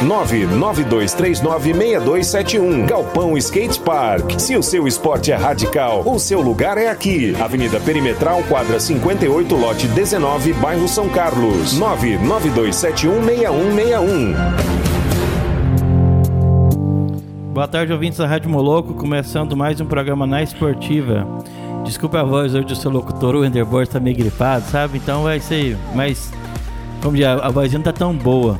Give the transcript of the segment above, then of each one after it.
992396271. Galpão Skate Park. Se o seu esporte é radical, o seu lugar é aqui. Avenida Perimetral, quadra 58, lote 19, bairro São Carlos. 992716161. Boa tarde, ouvintes da Rádio Moloco, começando mais um programa na Esportiva. Desculpa a voz hoje do seu locutor, o Enderborg está meio gripado, sabe? Então vai ser mais. Como dizer, a vozinha não tá tão boa.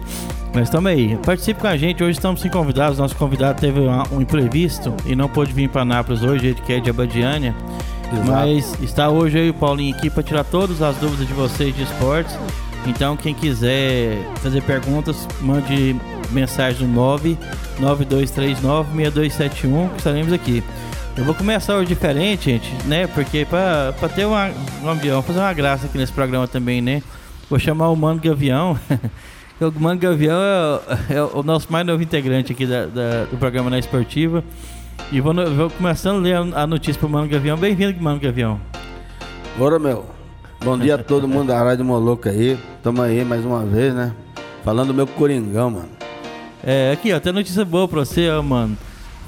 Mas estamos aí. Participe com a gente. Hoje estamos sem convidados. Nosso convidado teve um imprevisto e não pôde vir para Nápoles hoje, ele que é de Abadiânia. Mas está hoje aí o Paulinho aqui para tirar todas as dúvidas de vocês de esportes. Então, quem quiser fazer perguntas, mande mensagem no 992396271 que estaremos aqui. Eu vou começar hoje diferente, gente, né? Porque para ter uma, um avião, fazer uma graça aqui nesse programa também, né? Vou chamar o Mano Gavião. o Mano Gavião é, é, o nosso mais novo integrante aqui da, da, do programa na Esportiva. E vou, vou começando a ler a, a notícia pro Mano Gavião. Bem-vindo, Mano Gavião. Bora, meu. Bom dia a todo mundo da Rádio Moloca aí. Tamo aí mais uma vez, né? Falando do meu Coringão, mano. É, aqui, ó, tem notícia boa pra você, ó, mano.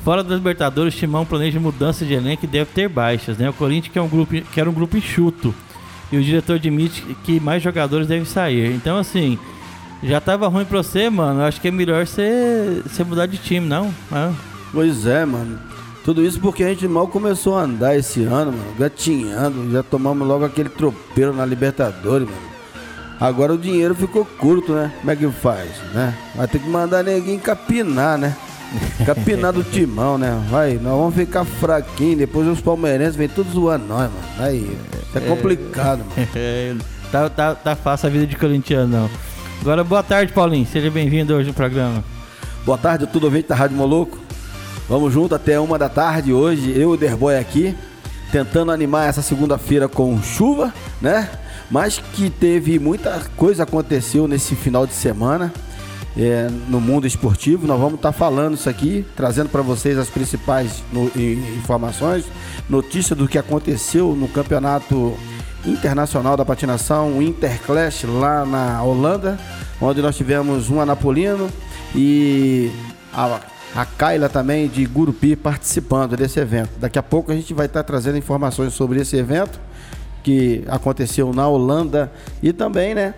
Fora das Libertadores, o Timão planeja mudança de elenco e deve ter baixas, né? O Corinthians que é um grupo, que era um grupo enxuto. E o diretor admite que mais jogadores devem sair. Então, assim, já tava ruim pra você, mano. Acho que é melhor você, você mudar de time, não? Ah. Pois é, mano. Tudo isso porque a gente mal começou a andar esse ano, mano. Gatinhando. Já tomamos logo aquele tropeiro na Libertadores, mano. Agora o dinheiro ficou curto, né? Como é que faz, né? Vai ter que mandar ninguém capinar, né? Capinar do timão, né? Vai, nós vamos ficar fraquinhos. Depois os palmeirenses vêm todos zoando nós, mano. Aí, é complicado, mano. É, tá, tá, tá fácil a vida de corintiano, não. Agora, boa tarde, Paulinho. Seja bem-vindo hoje no programa. Boa tarde a todo ouvinte da Rádio Moloco. Vamos junto até uma da tarde hoje, eu e o Derboy aqui, tentando animar essa segunda-feira com chuva, né? Mas que teve muita coisa aconteceu nesse final de semana é, no mundo esportivo. Nós vamos estar tá falando isso aqui, trazendo para vocês as principais no, informações, notícia do que aconteceu no campeonato internacional da patinação, o Interclash lá na Holanda, onde nós tivemos um anapolino e a, a Kaila também de Gurupi participando desse evento. Daqui a pouco a gente vai estar trazendo informações sobre esse evento que aconteceu na Holanda e também, né,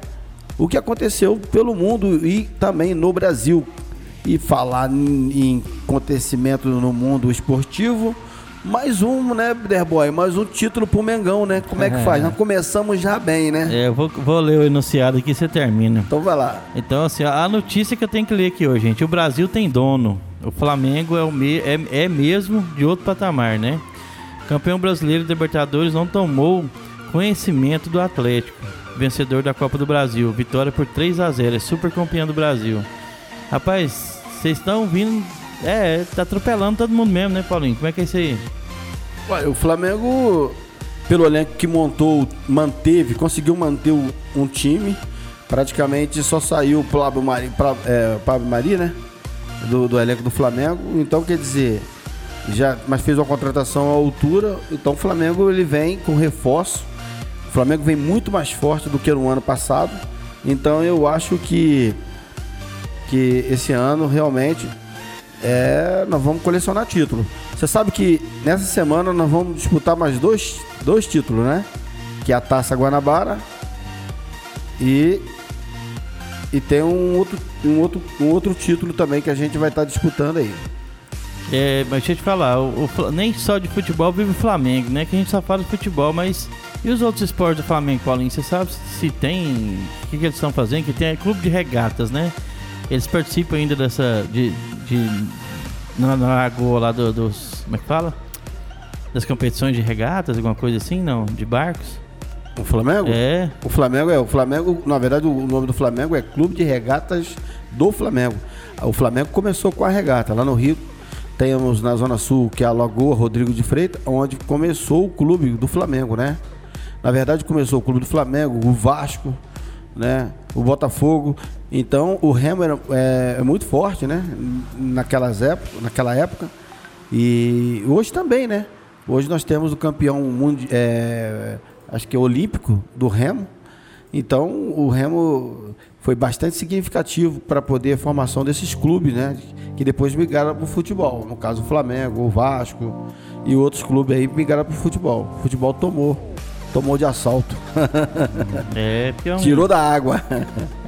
o que aconteceu pelo mundo e também no Brasil. E falar em acontecimento no mundo esportivo, mais um, né, Derboy? Mais um título pro Mengão, né? Como é que faz? Nós começamos já bem, né? É, eu vou, vou ler o enunciado aqui e você termina. Então vai lá. Então, assim, a notícia que eu tenho que ler aqui hoje, gente. O Brasil tem dono. O Flamengo é, o me, é, é mesmo de outro patamar, né? Campeão brasileiro de Libertadores não tomou conhecimento do Atlético vencedor da Copa do Brasil. Vitória por 3 a 0 é super campeão do Brasil. Rapaz, vocês estão vindo. É, tá atropelando todo mundo mesmo, né, Paulinho? Como é que é isso aí? Ué, o Flamengo, pelo elenco que montou, manteve, conseguiu manter um time. Praticamente só saiu o Pablo Mari, é, Pablo Mari né? Do, do elenco do Flamengo. Então, quer dizer, já, mas fez uma contratação à altura. Então, o Flamengo ele vem com reforço Flamengo vem muito mais forte do que no ano passado. Então eu acho que, que esse ano realmente é, nós vamos colecionar título. Você sabe que nessa semana nós vamos disputar mais dois, dois títulos, né? Que é a Taça Guanabara e, e tem um outro, um, outro, um outro título também que a gente vai estar disputando aí. É, mas deixa eu te falar, o, o, nem só de futebol vive o Flamengo, né? Que a gente só fala de futebol, mas e os outros esportes do Flamengo, Paulinho? Você sabe se tem. O que, que eles estão fazendo? Que tem é clube de regatas, né? Eles participam ainda dessa. de. De na, na lagoa lá do, dos. Como é que fala? Das competições de regatas, alguma coisa assim, não? De barcos? O Flamengo? É. O Flamengo é. O Flamengo, na verdade, o nome do Flamengo é Clube de Regatas do Flamengo. o Flamengo começou com a regata. Lá no Rio temos na Zona Sul, que é a Lagoa Rodrigo de Freitas, onde começou o clube do Flamengo, né? Na verdade, começou o clube do Flamengo, o Vasco, né? O Botafogo. Então, o Remo era, é, é muito forte, né? Naquelas época, naquela época. E hoje também, né? Hoje nós temos o campeão mundial, é, acho que é olímpico do Remo. Então, o Remo foi bastante significativo para poder a formação desses clubes, né? Que depois migraram para o futebol. No caso, o Flamengo, o Vasco e outros clubes aí migraram para o futebol. O futebol tomou tomou de assalto. É, é um, Tirou da água.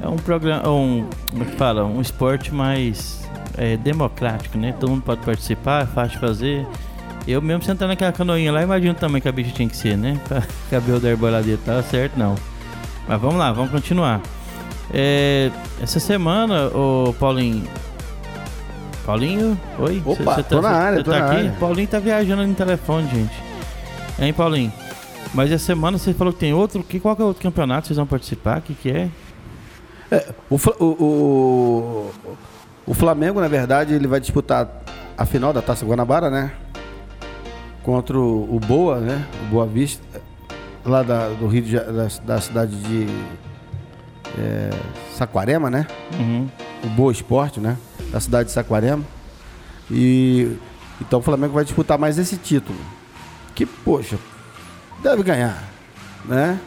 é um programa, um, como é que fala, um esporte mais é, democrático, né? Todo mundo pode participar, é fácil de fazer. Eu mesmo sentando naquela canoinha lá, imagino também que a bicha tinha que ser, né? Pra caber o da herboladeira, tá certo? Não. Mas vamos lá, vamos continuar. É, essa semana, o Paulinho. Paulinho? Oi? Opa, Cê- cê tô na área, tô tá na aqui? área. Paulinho tá viajando no telefone, gente. Hein, Paulinho? Mas essa semana você falou que tem outro. Que, qual que é o outro campeonato que vocês vão participar? O que, que é? O, Fla- o, o, o Flamengo, na verdade, ele vai disputar a final da Taça Guanabara, né? Contra o, o Boa, né? O Boa Vista, lá da, do Rio de, da, da cidade de é, Saquarema, né? Uhum. o Boa Esporte, né? Da cidade de Saquarema. E então o Flamengo vai disputar mais esse título. Que, poxa, deve ganhar, né?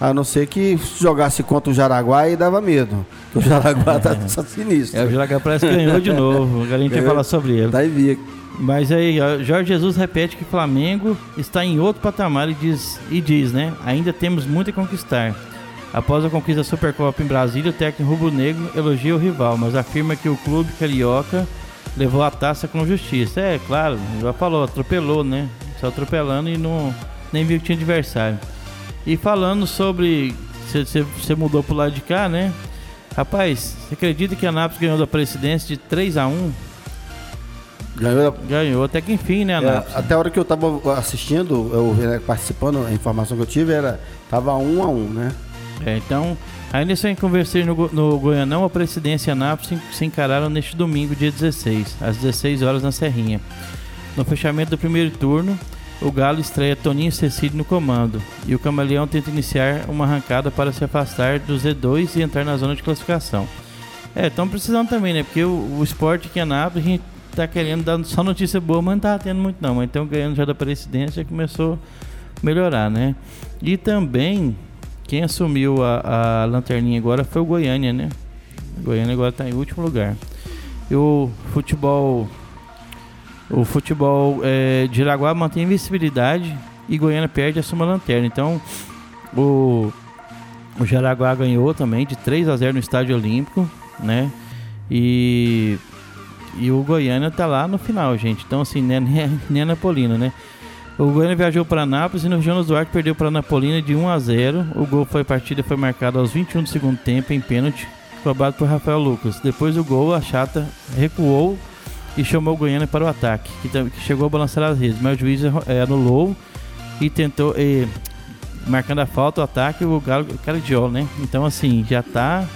A não ser que jogasse contra o Jaraguá aí dava medo. O Jaraguá tá só sinistro. É, o Jaraguá parece que ganhou de novo. Agora a gente vai falar sobre ele. Tá invicto. Mas aí, Jorge Jesus repete que Flamengo está em outro patamar e diz, e diz, né? Ainda temos muito a conquistar. Após a conquista da Supercopa em Brasília, o técnico rubro-negro elogia o rival, mas afirma que o clube carioca levou a taça com justiça. É, claro, já falou, atropelou, né? Só atropelando e não, nem viu que tinha adversário. E falando sobre. Você mudou pro lado de cá, né? Rapaz, você acredita que a Anápolis ganhou da presidência de 3 a 1 Ganhou. Ganhou até que enfim, né, é, Anápolis? até a hora que eu tava assistindo, eu né, participando, a informação que eu tive era. Tava um a um, né? É, então, ainda sem conversar no, no Goianão, a presidência e a Anápolis se, se encararam neste domingo, dia 16, às 16 horas na Serrinha. No fechamento do primeiro turno, o Galo estreia Toninho Cecílio no comando e o Camaleão tenta iniciar uma arrancada para se afastar do Z2 e entrar na zona de classificação. É, estão precisando também, né? Porque o, o esporte aqui em Anápolis, a gente tá querendo dar só notícia boa, mas não tá tendo muito não. Mas então ganhando já da presidência começou a melhorar, né? E também, quem assumiu a, a lanterninha agora foi o Goiânia, né? O Goiânia agora tá em último lugar. E o futebol. O futebol é, de Iraguá mantém invencibilidade e Goiânia perde a lanterna. Então, o, o Jaraguá ganhou também de 3 a 0 no Estádio Olímpico, né? E, e o Goiânia tá lá no final, gente. Então, assim, nem, nem, nem a Napolina, né? O Goiânia viajou para Nápoles e no Jonas Duarte perdeu para Napolina de 1 a 0. O gol foi partida foi marcado aos 21 do segundo tempo em pênalti, cobrado por Rafael Lucas. Depois do gol, a Chata recuou e chamou o Goiânia para o ataque, que, chegou a balançar as redes, mas o juiz eh, anulou e tentou eh, marcando a falta, o ataque, o Galo Cardiol, né? Então assim, já tá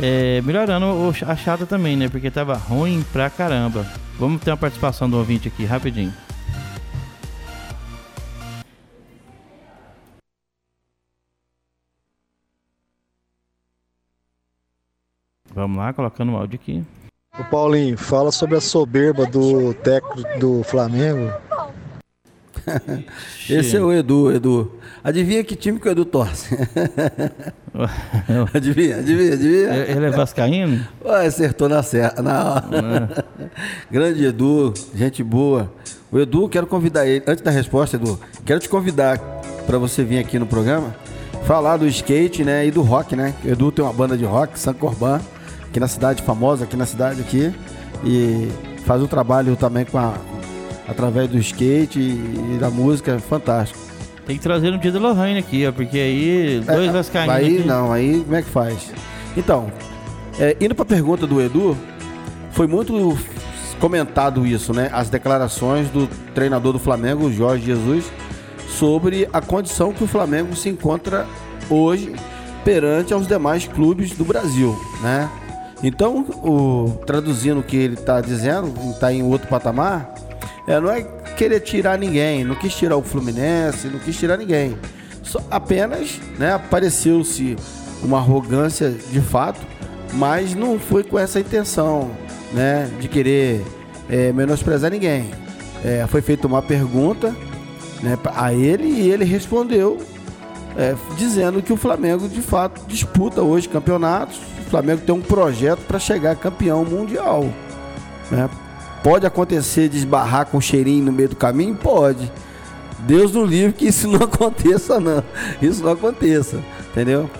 eh, melhorando a Chata também, né? Porque tava ruim pra caramba. Vamos ter uma participação do ouvinte aqui, rapidinho. Vamos lá, colocando o áudio aqui. Ô Paulinho, fala sobre a soberba do técnico do Flamengo. Esse é o Edu, Edu. Adivinha que time que o Edu torce? adivinha, adivinha, adivinha? Ele é vascaíno? Ué, acertou na serra. Na... Grande Edu, gente boa. O Edu, quero convidar ele, antes da resposta, Edu, quero te convidar para você vir aqui no programa falar do skate, né, e do rock, né? O Edu tem uma banda de rock, San Corban, aqui na cidade, famosa aqui na cidade aqui, e faz um trabalho também com a através do skate e, e da música, fantástico. Tem que trazer no dia da Lohane aqui, ó, porque aí dois É, vascaínos Aí aqui. não, aí como é que faz? Então, é, indo para a pergunta do Edu, foi muito comentado isso, né? As declarações do treinador do Flamengo, Jorge Jesus, sobre a condição que o Flamengo se encontra hoje perante aos demais clubes do Brasil, né? Então, o, traduzindo o que ele está dizendo, está em outro patamar, é, não é querer tirar ninguém, não quis tirar o Fluminense, não quis tirar ninguém. Só, apenas né, apareceu-se uma arrogância de fato, mas não foi com essa intenção né, de querer é, menosprezar ninguém. É, foi feita uma pergunta né, a ele e ele respondeu é, dizendo que o Flamengo de fato disputa hoje campeonatos. O Flamengo tem um projeto para chegar campeão mundial. Né? Pode acontecer de esbarrar com um cheirinho no meio do caminho? Pode. Deus no livre que isso não aconteça, não. Isso não aconteça, entendeu?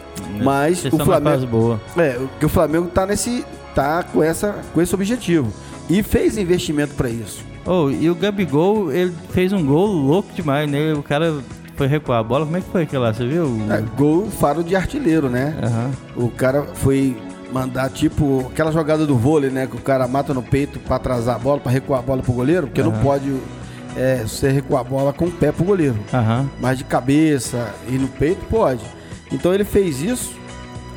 Mas o Flamengo, boa. é, que o Flamengo tá nesse, tá com essa, com esse objetivo e fez investimento para isso. Oh, e o Gabigol, ele fez um gol louco demais, né? O cara foi recuar a bola. Como é que foi aquilo lá? Você viu? É, gol faro de artilheiro, né? Uhum. O cara foi mandar tipo aquela jogada do vôlei, né? Que o cara mata no peito para atrasar a bola, para recuar a bola pro goleiro, porque uhum. não pode é, você recuar a bola com o pé pro goleiro. Uhum. Mas de cabeça e no peito pode. Então ele fez isso,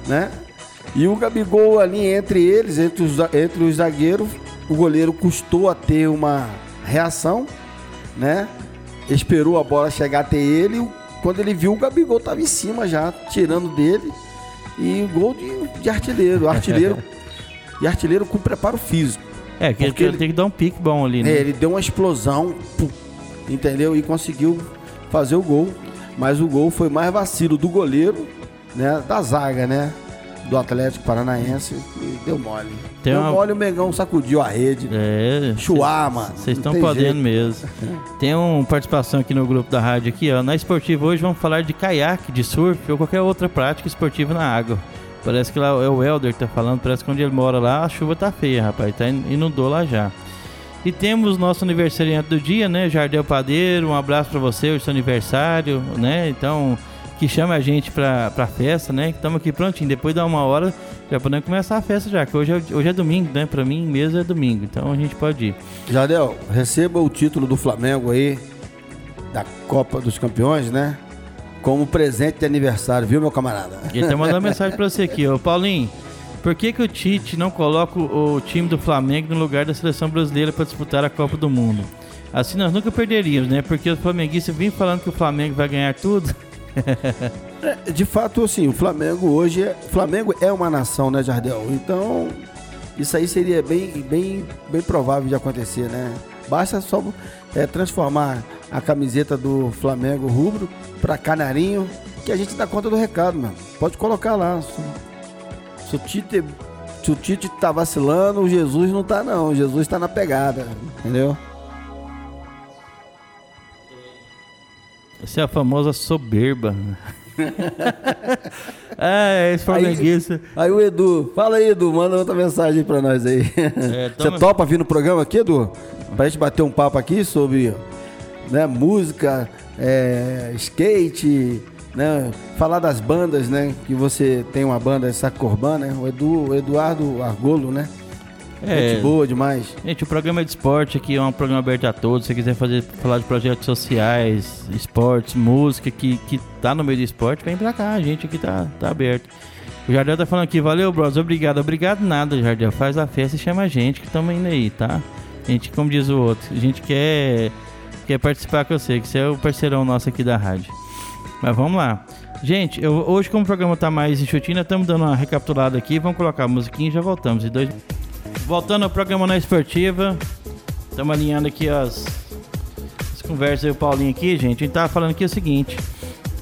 né? E o Gabigol ali entre eles, entre os, entre os zagueiros, o goleiro custou a ter uma reação, né? Esperou a bola chegar até ele. Quando ele viu, o Gabigol estava em cima já, tirando dele. E gol de, de artilheiro. Artilheiro. e artilheiro com preparo físico. É, que ele, ele tem que dar um pique bom ali, né? É, ele deu uma explosão, pum, entendeu? E conseguiu fazer o gol. Mas o gol foi mais vacilo do goleiro, né? Da zaga, né? Do Atlético Paranaense e deu mole. Tem deu uma... mole, o Mengão sacudiu a rede. É. Chuar, mano. Vocês estão podendo jeito. mesmo. Tem uma participação aqui no grupo da rádio aqui, ó. Na esportiva hoje vamos falar de caiaque, de surf ou qualquer outra prática esportiva na água. Parece que lá é o Helder que tá falando, parece que onde ele mora lá a chuva tá feia, rapaz. Tá inundou lá já. E temos nosso aniversariante do dia, né? Jardel Padeiro, um abraço para você, hoje é seu aniversário, né? Então, que chama a gente pra, pra festa, né? Estamos aqui prontinho. Depois de uma hora, já podemos começar a festa já, que hoje é, hoje é domingo, né? Pra mim mesmo é domingo, então a gente pode ir. Jardel, receba o título do Flamengo aí, da Copa dos Campeões, né? Como presente de aniversário, viu, meu camarada? E até mandar uma mensagem pra você aqui, ô Paulinho. Por que, que o Tite não coloca o time do Flamengo no lugar da seleção brasileira para disputar a Copa do Mundo? Assim nós nunca perderíamos, né? Porque os flamenguistas vêm falando que o Flamengo vai ganhar tudo. é, de fato, assim, o Flamengo hoje é, Flamengo é uma nação, né, Jardel? Então, isso aí seria bem, bem, bem provável de acontecer, né? Basta só é, transformar a camiseta do Flamengo rubro para canarinho, que a gente dá conta do recado, mano. Pode colocar lá. Se o Tite, se o Tite tá vacilando, o Jesus não tá não. O Jesus tá na pegada, entendeu? Essa é a famosa soberba. é, esse flamenguista. Aí, aí, o Edu, fala aí, Edu, manda outra mensagem pra nós aí. É. Você topa vir no programa aqui, Edu? Pra gente bater um papo aqui sobre né, música, é, skate, né? Falar das bandas, né? Que você tem uma banda, Sacorban, né? O, Edu, o Eduardo Argolo, né? É, Gente boa demais. Gente, o programa de esporte aqui é um programa aberto a todos. Se você quiser fazer, falar de projetos sociais, esportes, música que, que tá no meio do esporte, vem pra cá. A gente aqui tá, tá aberto. O Jardel tá falando aqui, valeu, bros, obrigado. Obrigado nada, Jardel. Faz a festa e chama a gente que estamos indo aí, tá? A gente, como diz o outro, a gente quer, quer participar com você, que você é o parceirão nosso aqui da rádio. Mas vamos lá. Gente, eu, hoje como o programa tá mais enxutinho, estamos dando uma recapitulada aqui. Vamos colocar a musiquinha e já voltamos. E dois... Voltando ao programa na esportiva. Estamos alinhando aqui as, as conversas aí, o Paulinho aqui, gente. A gente tava falando aqui o seguinte.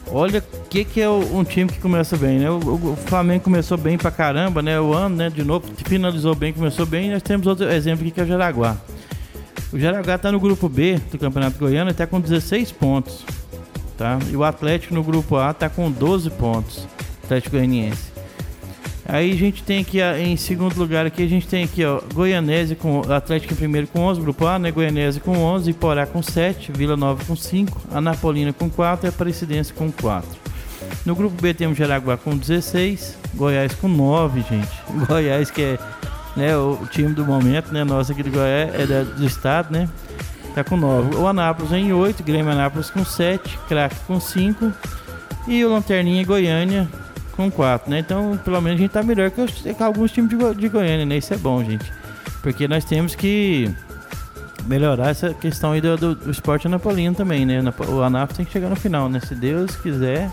Olha o que, que é um time que começa bem, né? O, o, Flamengo começou bem pra caramba, né? O ano, né? De novo, finalizou bem, começou bem. Nós temos outro exemplo aqui que é o Jaraguá. O Jaraguá tá no grupo B do Campeonato Goiano e tá com 16 pontos tá? E o Atlético no grupo A tá com 12 pontos, Atlético Goianiense. Aí a gente tem aqui, em segundo lugar aqui, a gente tem aqui, ó, Goianese com Atlético em primeiro com 11, grupo A, né? Goianese com 11, Iporá com 7, Vila Nova com 5, Anapolina com 4 e Aparecidense com 4. No grupo B temos Jaraguá com 16, Goiás com 9, gente. Goiás que é né, o time do momento, né? Nossa aqui do Goiás, é do estado, né? tá com 9. O Anápolis em 8, Grêmio Anápolis com 7, Crack com 5 e o Lanterninha Goiânia com quatro, né? Então, pelo menos a gente tá melhor que, os, que alguns times de, de Goiânia, né? Isso é bom, gente. Porque nós temos que melhorar essa questão aí do, do, do esporte anapolino também, né? O Anápolis tem que chegar no final, né? Se Deus quiser,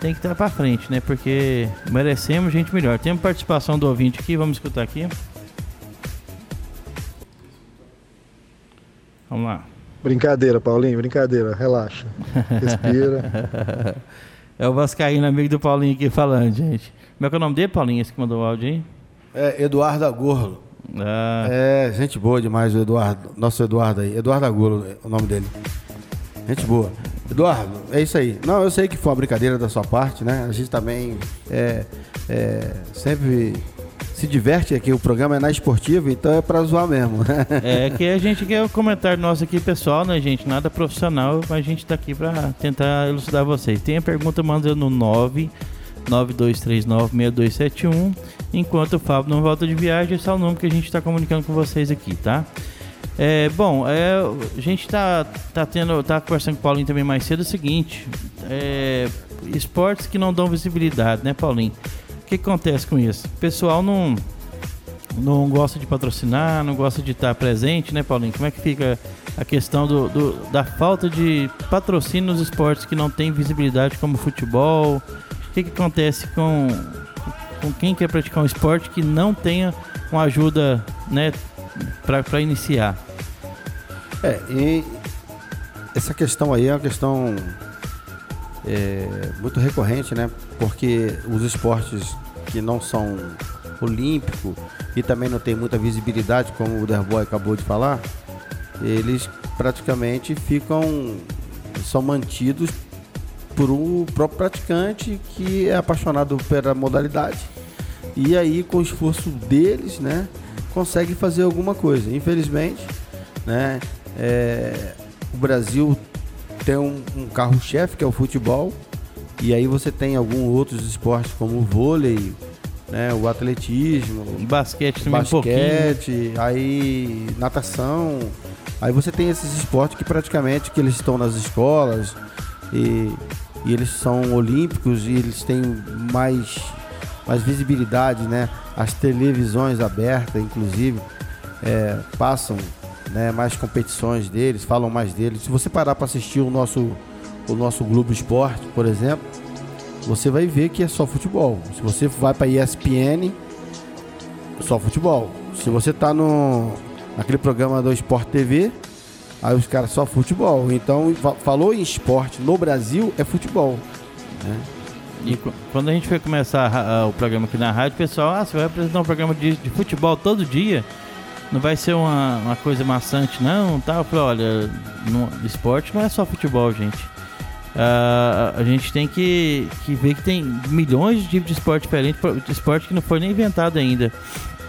tem que estar pra frente, né? Porque merecemos gente melhor. Temos participação do ouvinte aqui, vamos escutar aqui. Vamos lá. Brincadeira, Paulinho, brincadeira. Relaxa. Respira. É o Vascaíno, amigo do Paulinho aqui falando, gente. Como é que é o nome dele, Paulinho? Esse que mandou o áudio aí? É Eduardo Agorlo. Ah, É, gente boa demais o Eduardo. Nosso Eduardo aí. Eduardo Agorlo é o nome dele. Gente boa. Eduardo, é isso aí. Não, eu sei que foi uma brincadeira da sua parte, né? A gente também é, é, sempre se diverte aqui. O programa é na esportiva, então é pra zoar mesmo. né? é que a gente quer o comentário nosso aqui, pessoal, né, gente? Nada profissional, mas a gente tá aqui pra tentar elucidar vocês. Tem a pergunta, manda no 9 92396271. Enquanto o Fábio não volta de viagem, esse é o número que a gente tá comunicando com vocês aqui, tá? É, bom, é, a gente tá, tá tendo, tá conversando com o Paulinho também mais cedo, é o seguinte, é, esportes que não dão visibilidade, né, Paulinho? Que acontece com isso? O pessoal não, não gosta de patrocinar, não gosta de estar presente, né, Paulinho? Como é que fica a questão do, do- da falta de patrocínio nos esportes que não tem visibilidade, como futebol? O que, que acontece com, com quem quer praticar um esporte que não tenha uma ajuda, né, para iniciar? É, e essa questão aí é uma questão é, muito recorrente, né? Porque os esportes que não são olímpicos e também não tem muita visibilidade, como o Derboy acabou de falar, eles praticamente ficam são mantidos por um próprio praticante que é apaixonado pela modalidade e aí com o esforço deles, né, consegue fazer alguma coisa. Infelizmente, né, é, o Brasil tem um, um carro-chefe que é o futebol e aí você tem alguns outros esportes como o vôlei, né, o atletismo, Basquete também um basquete, aí natação. Aí você tem esses esportes que praticamente que eles estão nas escolas e, e eles são olímpicos e eles têm mais, mais visibilidade, né? As televisões abertas, inclusive, é, passam né, mais competições deles, falam mais deles. Se você parar para assistir o nosso, o nosso Globo Esporte, por exemplo, você vai ver que é só futebol. Se você vai para ESPN, só futebol. Se você tá no naquele programa do Sport TV, aí os caras só futebol. Então, fa- falou em esporte no Brasil é futebol. E qu- quando a gente foi começar a ra- a- o programa aqui na rádio, o pessoal, ah, você vai apresentar um programa de, de futebol todo dia? Não vai ser uma, uma coisa maçante, não? Tá? Eu falei, olha, no, esporte não é só futebol, gente. Ah, a gente tem que, que ver que tem milhões de tipos de esporte diferentes, de esporte que não foi nem inventado ainda.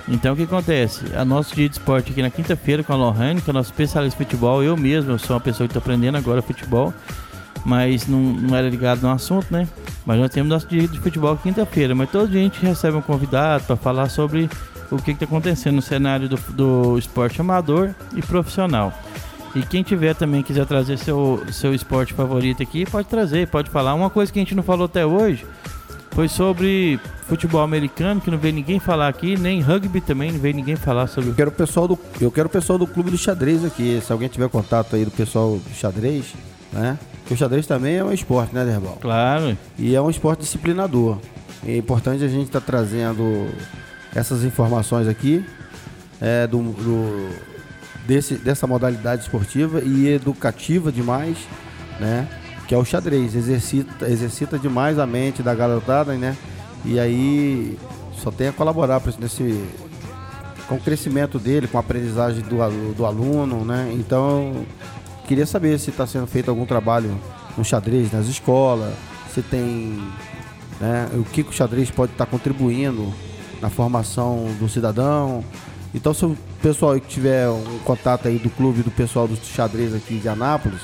Então o que acontece? A nosso dia de esporte aqui na quinta-feira com a Lohane, que é nosso especialista em futebol, eu mesmo, eu sou uma pessoa que estou aprendendo agora futebol, mas não, não era ligado no assunto, né? Mas nós temos nosso dia de futebol quinta-feira, mas todo a gente recebe um convidado para falar sobre o que está acontecendo no cenário do, do esporte amador e profissional. E quem tiver também quiser trazer seu, seu esporte favorito aqui, pode trazer, pode falar. Uma coisa que a gente não falou até hoje foi sobre futebol americano, que não veio ninguém falar aqui, nem rugby também, não veio ninguém falar sobre. Eu quero o pessoal do, eu quero o pessoal do clube do xadrez aqui. Se alguém tiver contato aí do pessoal do xadrez, né? Porque o xadrez também é um esporte, né, Derbal? Claro, E é um esporte disciplinador. É importante a gente estar trazendo essas informações aqui é, do, do- desse, dessa modalidade esportiva e educativa demais, né? Que é o xadrez. Exercita, exercita demais a mente da garotada, né? E aí só tem a colaborar nesse, com o crescimento dele, com a aprendizagem do, do aluno, né? Então, queria saber se está sendo feito algum trabalho no xadrez nas escolas, se tem né, o que, que o xadrez pode estar contribuindo na formação do cidadão. Então, se o pessoal que tiver um contato aí do clube do pessoal do xadrez aqui de Anápolis,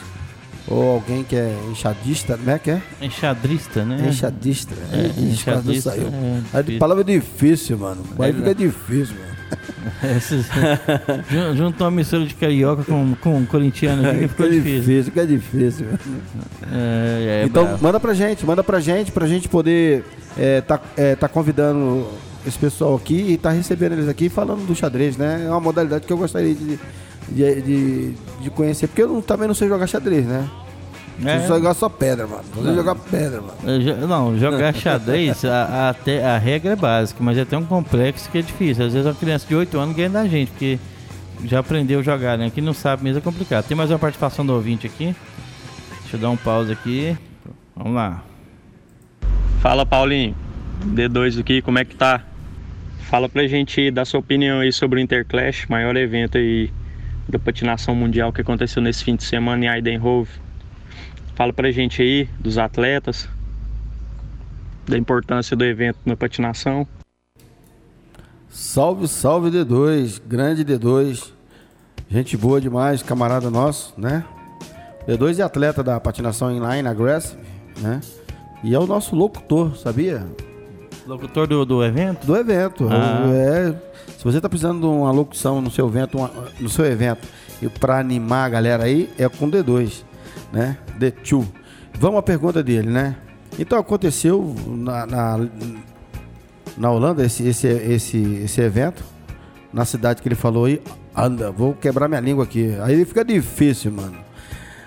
ou alguém que é enxadista, né? Que é? enxadrista, né? Enxadista. É, É, enxadista, saiu. é, A difícil. palavra é difícil, mano. Vai É, ficar difícil, mano. Esses- Jun- Juntou uma mistura de carioca com, com corintiano aqui que ficou difícil. difícil, fica difícil. É, é então, bravo. manda pra gente, manda pra gente, pra gente poder é, tá, é, tá convidando esse pessoal aqui e tá recebendo eles aqui falando do xadrez, né? É uma modalidade que eu gostaria de, de, de, de conhecer, porque eu não- também não sei jogar xadrez, né? É. Eu só jogar só pedra, mano. Sei jogar pedra, mano. Eu Não, jogar xadrez, a, a, te- a regra é básica, mas é tão complexo que é difícil. Às vezes uma criança de 8 anos ganha da gente, porque já aprendeu a jogar, né? Quem não sabe mesmo é complicado. Tem mais uma participação do ouvinte aqui. Deixa eu dar um pause aqui. Vamos lá. Fala Paulinho, D2 aqui, como é que tá? Fala pra gente dar sua opinião aí sobre o Interclash, maior evento aí da patinação mundial que aconteceu nesse fim de semana em Idenhove. Fala pra gente aí dos atletas, da importância do evento na patinação. Salve, salve D2, grande D2. Gente boa demais, camarada nosso, né? D2 é atleta da patinação inline aggressive, né? E é o nosso locutor, sabia? Locutor do, do evento? Do evento. Ah. É, se você tá precisando de uma locução no seu evento, uma- no seu evento, e para animar a galera aí, é com D2, né? D2. Vamos à pergunta dele, né? Então aconteceu na, na, na Holanda esse, esse, esse, esse evento, na cidade que ele falou aí, anda, vou quebrar minha língua aqui. Aí fica difícil, mano.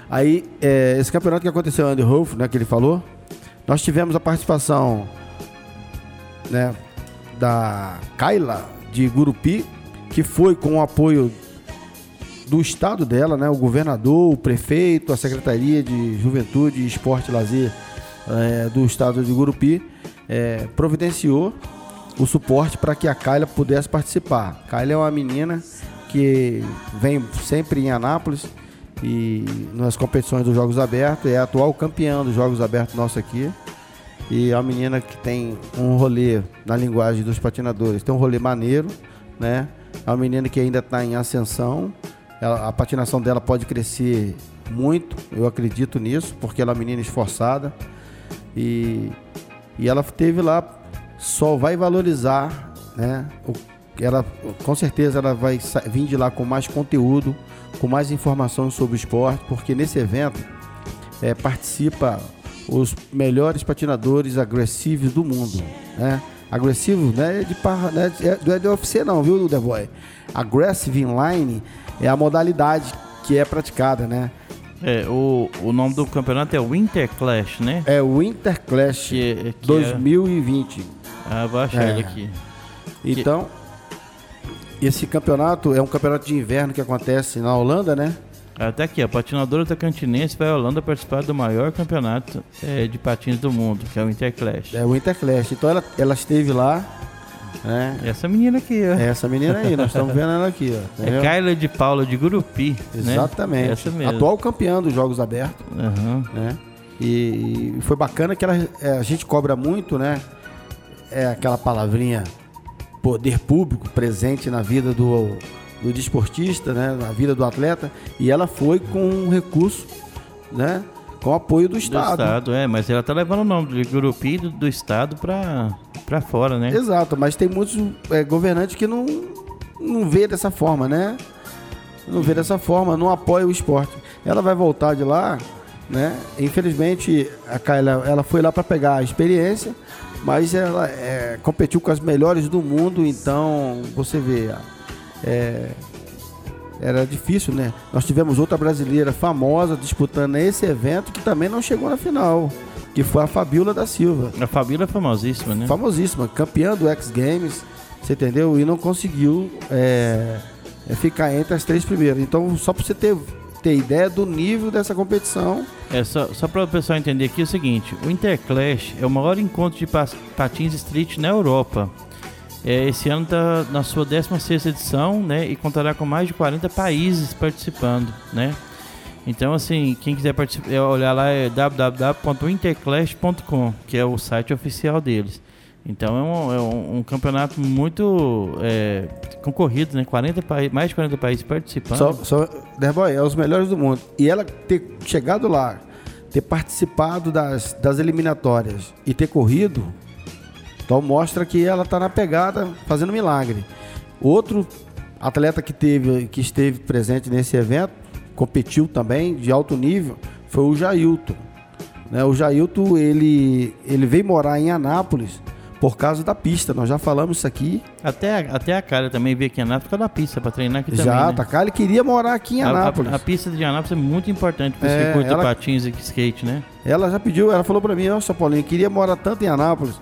Aí, é, esse campeonato que aconteceu em Andyhof, né, que ele falou, nós tivemos a participação né, da Kaila de Gurupi, que foi com o apoio do estado dela, né, o governador, o prefeito, a Secretaria de Juventude, Esporte e Lazer eh, do estado de Gurupi, eh, providenciou o suporte para que a Kaila pudesse participar. Kaila é uma menina que vem sempre em Anápolis e nas competições dos Jogos Abertos, é a atual campeã dos Jogos Abertos nosso aqui. E é uma menina que tem um rolê, na linguagem dos patinadores, tem um rolê maneiro, né? É uma menina que ainda está em ascensão. Ela- a patinação dela pode crescer muito, eu acredito nisso, porque ela é uma menina esforçada. E, e ela teve lá, só vai valorizar, né? O, ela, com certeza ela vai vir de lá com mais conteúdo, com mais informação sobre o esporte, porque nesse evento é, participa os melhores patinadores agressivos do mundo, né? Agressivo, né? De parra, né? é- Não é de UFC não, viu, The Boy? Aggressive Inline é a modalidade que é praticada, né? É, o, o nome do campeonato é Winter Clash, né? É o Winter Clash Que, que 2020. É, ah, vou achar É. ele aqui. Então, esse campeonato é um campeonato de inverno que acontece na Holanda, né? Até aqui, a patinadora Tocantinense vai à Holanda participar do maior campeonato é, de patins do mundo, que é o Winter Clash. É o Winter Clash. Então ela, ela esteve lá, né? Essa menina aqui, ó. É essa menina aí, nós estamos vendo ela aqui, ó. É entendeu? Kyla de Paula de Gurupi. né? Exatamente. Essa mesmo. Atual campeã dos Jogos Abertos, Aham. né? E, e foi bacana que ela, é, a gente cobra muito, né? É aquela palavrinha poder público presente na vida do, do desportista, né? Na vida do atleta. E ela foi com um recurso, né? Com apoio do Do Estado. estado, é, mas ela tá levando o nome de Gurupi do, do estado pra fora, né? Exato, mas tem muitos é, governantes que não, não vê dessa forma, né? Não vê dessa forma, não apoia o esporte. Ela vai voltar de lá, né? Infelizmente, a Kayla, ela foi lá para pegar a experiência, mas ela é, competiu com as melhores do mundo, então você vê, é, era difícil, né? Nós tivemos outra brasileira famosa disputando esse evento que também não chegou na final, que foi a Fabiola da Silva A Fabíola é famosíssima, né? famosíssima, campeã do X Games, você entendeu? E não conseguiu é, é, ficar entre as três primeiras. Então, só para você ter, ter ideia do nível dessa competição, É, só, só para o pessoal entender aqui é o seguinte: o Interclash é o maior encontro de pa- patins street na Europa. É, esse ano está na sua 16 edição, né? E contará com mais de 40 países participando, né? Então, assim, quem quiser participar, é olhar lá é www.interclash.com, que é o site oficial deles. Então, é um, é um- campeonato muito é, concorrido, né? 40 pa- mais de 40 países participando. só, só é os melhores do mundo. E ela ter chegado lá, ter participado das, das eliminatórias e ter corrido, então mostra que ela está na pegada fazendo milagre. Outro atleta que, teve, que esteve presente nesse evento, competiu também de alto nível, foi o Jailton. Né? O Jailton, ele, ele veio morar em Anápolis por causa da pista. Nós já falamos isso aqui. Até, até a cara também veio aqui em Anápolis por causa da pista, para treinar aqui já, também. Já, né? tá ele queria morar aqui em Anápolis. A, a, a pista de Anápolis é muito importante para É, esse curto ela- patins e skate, né? Ela já pediu, ela falou pra mim, nossa Paulinho, queria morar tanto em Anápolis,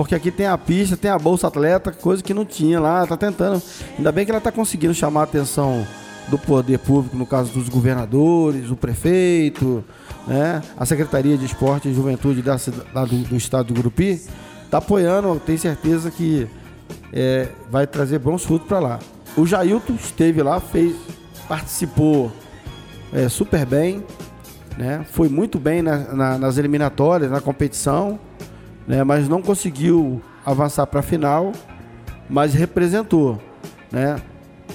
porque aqui tem a pista, tem a bolsa atleta, coisa que não tinha lá, tá tentando. Ainda bem que ela tá conseguindo chamar a atenção do poder público, no caso dos governadores, o prefeito, né? A Secretaria de Esporte e Juventude da, do, do estado do Grupi, tá apoiando, tenho certeza que é, vai trazer bons frutos para lá. O Jailton esteve lá, fez, participou é, super bem, né? Foi muito bem na- na- nas eliminatórias, na competição, né? Mas não conseguiu avançar para a final, mas representou, né?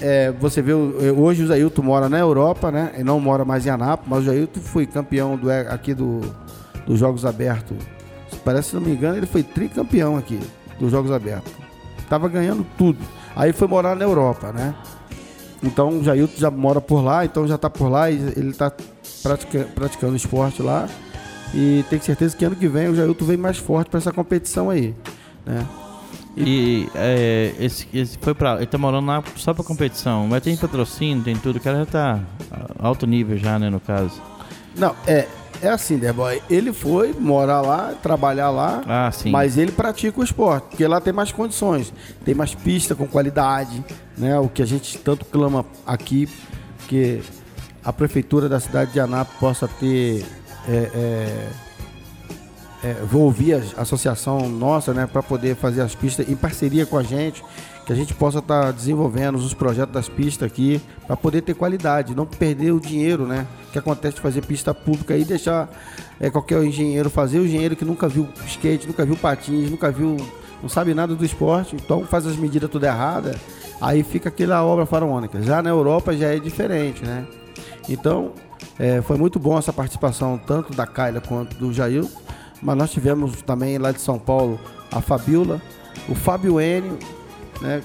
É, você vê, é, hoje o Jailton mora na Europa, né? Ele não mora mais em Anápolis, mas o Jailton foi campeão do, aqui do, dos Jogos Abertos. Parece, se não me engano, ele foi tricampeão aqui dos Jogos Abertos. Tava ganhando tudo. Aí foi morar na Europa, né? Então o Jailton já mora por lá, então já tá por lá e ele tá pratica- praticando esporte lá. E tenho certeza que ano que vem o Jailton vem mais forte para essa competição aí, né? E é, esse, esse foi pra. Ele tá morando lá só pra competição, mas tem patrocínio, tem tudo. O cara já tá alto nível já, né, no caso. Não, é, é assim, Derboy. Ele foi morar lá, trabalhar lá, Ah, mas ele pratica o esporte, porque lá tem mais condições, tem mais pista com qualidade, né? O que a gente tanto clama aqui, que a prefeitura da cidade de Anápolis possa ter. É, é, é, vou ouvir a associação nossa, né, para poder fazer as pistas em parceria com a gente, que a gente possa estar desenvolvendo os projetos das pistas aqui, para poder ter qualidade, não perder o dinheiro, né, que acontece de fazer pista pública e deixar é, qualquer engenheiro fazer, o engenheiro que nunca viu skate, nunca viu patins, nunca viu, não sabe nada do esporte, então faz as medidas tudo errada, aí fica aquela obra faraônica. Já na Europa já é diferente, né? Então, é, foi muito bom essa participação, tanto da Kyla quanto do Jair. Mas nós tivemos também lá de São Paulo a Fabiola, o Fábio Enio, né?